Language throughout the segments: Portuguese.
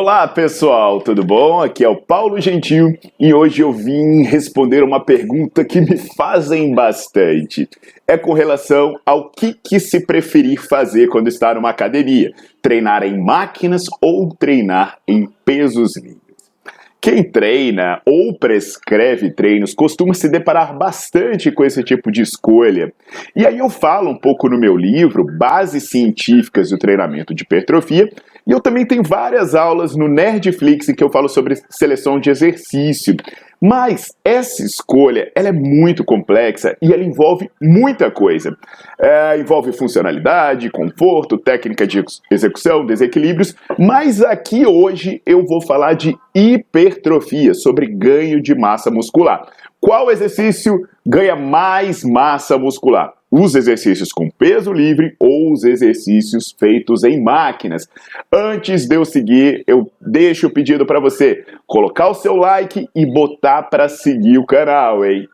Olá pessoal, tudo bom? Aqui é o Paulo Gentil e hoje eu vim responder uma pergunta que me fazem bastante. É com relação ao que, que se preferir fazer quando está numa academia: treinar em máquinas ou treinar em pesos livres. Quem treina ou prescreve treinos costuma se deparar bastante com esse tipo de escolha. E aí eu falo um pouco no meu livro, Bases Científicas do Treinamento de Hipertrofia, e eu também tenho várias aulas no Nerdflix que eu falo sobre seleção de exercício. Mas essa escolha ela é muito complexa e ela envolve muita coisa. É, envolve funcionalidade, conforto, técnica de execução, desequilíbrios. Mas aqui hoje eu vou falar de hipertrofia, sobre ganho de massa muscular. Qual exercício ganha mais massa muscular? os exercícios com peso livre ou os exercícios feitos em máquinas. Antes de eu seguir, eu deixo o pedido para você colocar o seu like e botar para seguir o canal, hein?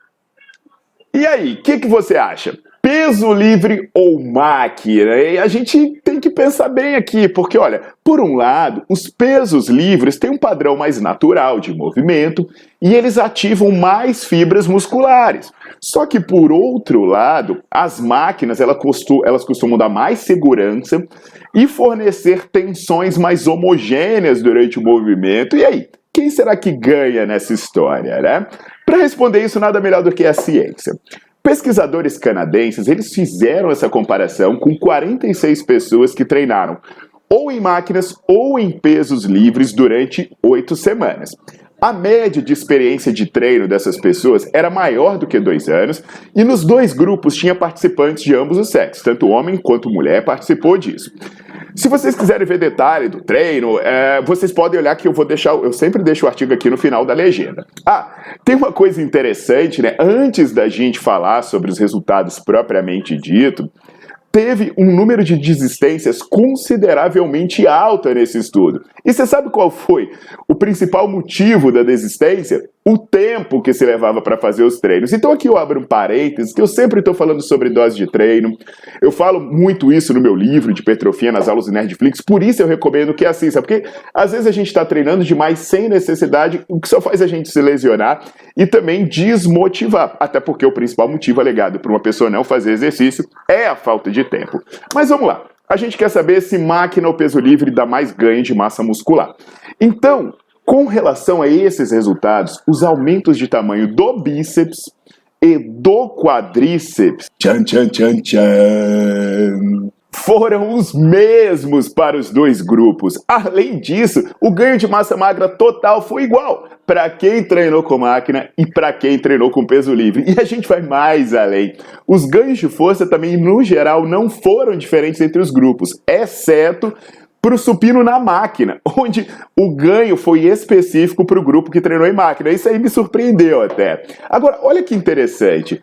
E aí, o que, que você acha? Peso livre ou máquina? A gente tem que pensar bem aqui, porque olha, por um lado, os pesos livres têm um padrão mais natural de movimento e eles ativam mais fibras musculares. Só que por outro lado, as máquinas elas costumam, elas costumam dar mais segurança e fornecer tensões mais homogêneas durante o movimento. E aí, quem será que ganha nessa história, né? Para responder isso, nada melhor do que a ciência. Pesquisadores canadenses, eles fizeram essa comparação com 46 pessoas que treinaram ou em máquinas ou em pesos livres durante oito semanas. A média de experiência de treino dessas pessoas era maior do que dois anos, e nos dois grupos tinha participantes de ambos os sexos, tanto homem quanto mulher participou disso. Se vocês quiserem ver detalhe do treino, é, vocês podem olhar que eu vou deixar, eu sempre deixo o artigo aqui no final da legenda. Ah, tem uma coisa interessante, né? Antes da gente falar sobre os resultados propriamente dito, teve um número de desistências consideravelmente alta nesse estudo. E você sabe qual foi o principal motivo da desistência? O tempo que se levava para fazer os treinos. Então aqui eu abro um parênteses, que eu sempre estou falando sobre dose de treino. Eu falo muito isso no meu livro de hipertrofia nas aulas do Nerdflix, por isso eu recomendo que assista, porque às vezes a gente está treinando demais sem necessidade, o que só faz a gente se lesionar e também desmotivar. Até porque o principal motivo alegado para uma pessoa não fazer exercício é a falta de tempo. Mas vamos lá. A gente quer saber se máquina ou peso livre dá mais ganho de massa muscular. Então, com relação a esses resultados, os aumentos de tamanho do bíceps e do quadríceps tchan, tchan, tchan, tchan, foram os mesmos para os dois grupos. Além disso, o ganho de massa magra total foi igual para quem treinou com máquina e para quem treinou com peso livre. E a gente vai mais além. Os ganhos de força também, no geral, não foram diferentes entre os grupos, exceto para o supino na máquina, onde o ganho foi específico para o grupo que treinou em máquina. Isso aí me surpreendeu até. Agora, olha que interessante.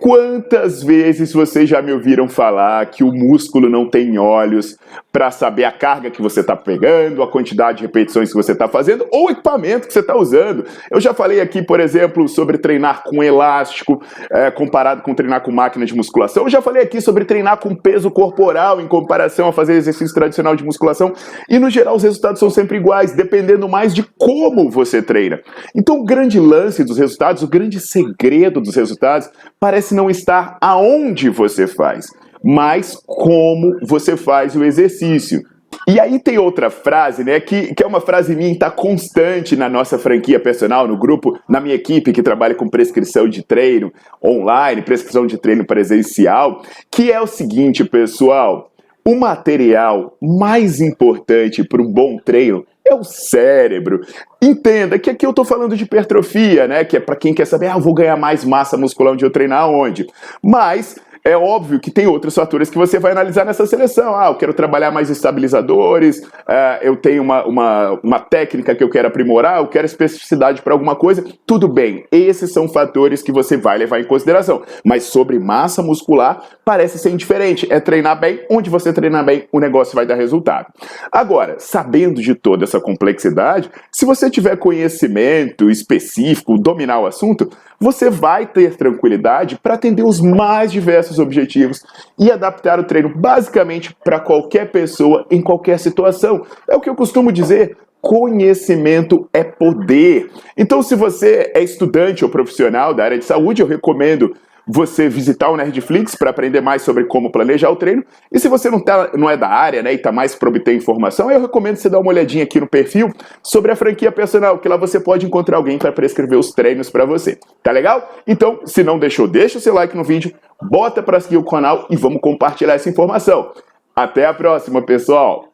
Quantas vezes vocês já me ouviram falar que o músculo não tem olhos para saber a carga que você está pegando, a quantidade de repetições que você está fazendo ou o equipamento que você está usando? Eu já falei aqui, por exemplo, sobre treinar com elástico é, comparado com treinar com máquina de musculação. Eu já falei aqui sobre treinar com peso corporal em comparação a fazer exercício tradicional de musculação. E no geral os resultados são sempre iguais, dependendo mais de como você treina. Então o grande lance dos resultados, o grande segredo dos resultados parece não estar aonde você faz, mas como você faz o exercício. E aí tem outra frase, né, que, que é uma frase minha, está constante na nossa franquia personal, no grupo, na minha equipe que trabalha com prescrição de treino online, prescrição de treino presencial, que é o seguinte, pessoal, o material mais importante para um bom treino é o cérebro. Entenda que aqui eu estou falando de hipertrofia, né? Que é para quem quer saber, ah, eu vou ganhar mais massa muscular onde eu treinar onde. Mas é óbvio que tem outros fatores que você vai analisar nessa seleção. Ah, eu quero trabalhar mais estabilizadores, uh, eu tenho uma, uma, uma técnica que eu quero aprimorar, eu quero especificidade para alguma coisa. Tudo bem, esses são fatores que você vai levar em consideração. Mas sobre massa muscular, parece ser indiferente. É treinar bem, onde você treinar bem, o negócio vai dar resultado. Agora, sabendo de toda essa complexidade, se você tiver conhecimento específico, dominar o assunto, você vai ter tranquilidade para atender os mais diversos objetivos e adaptar o treino basicamente para qualquer pessoa em qualquer situação. É o que eu costumo dizer. Conhecimento é poder. Então, se você é estudante ou profissional da área de saúde, eu recomendo você visitar o Nerdflix para aprender mais sobre como planejar o treino. E se você não, tá, não é da área né, e está mais para obter informação, eu recomendo você dar uma olhadinha aqui no perfil sobre a franquia personal, que lá você pode encontrar alguém para prescrever os treinos para você. Tá legal? Então, se não deixou, deixa o seu like no vídeo, bota para seguir o canal e vamos compartilhar essa informação. Até a próxima, pessoal!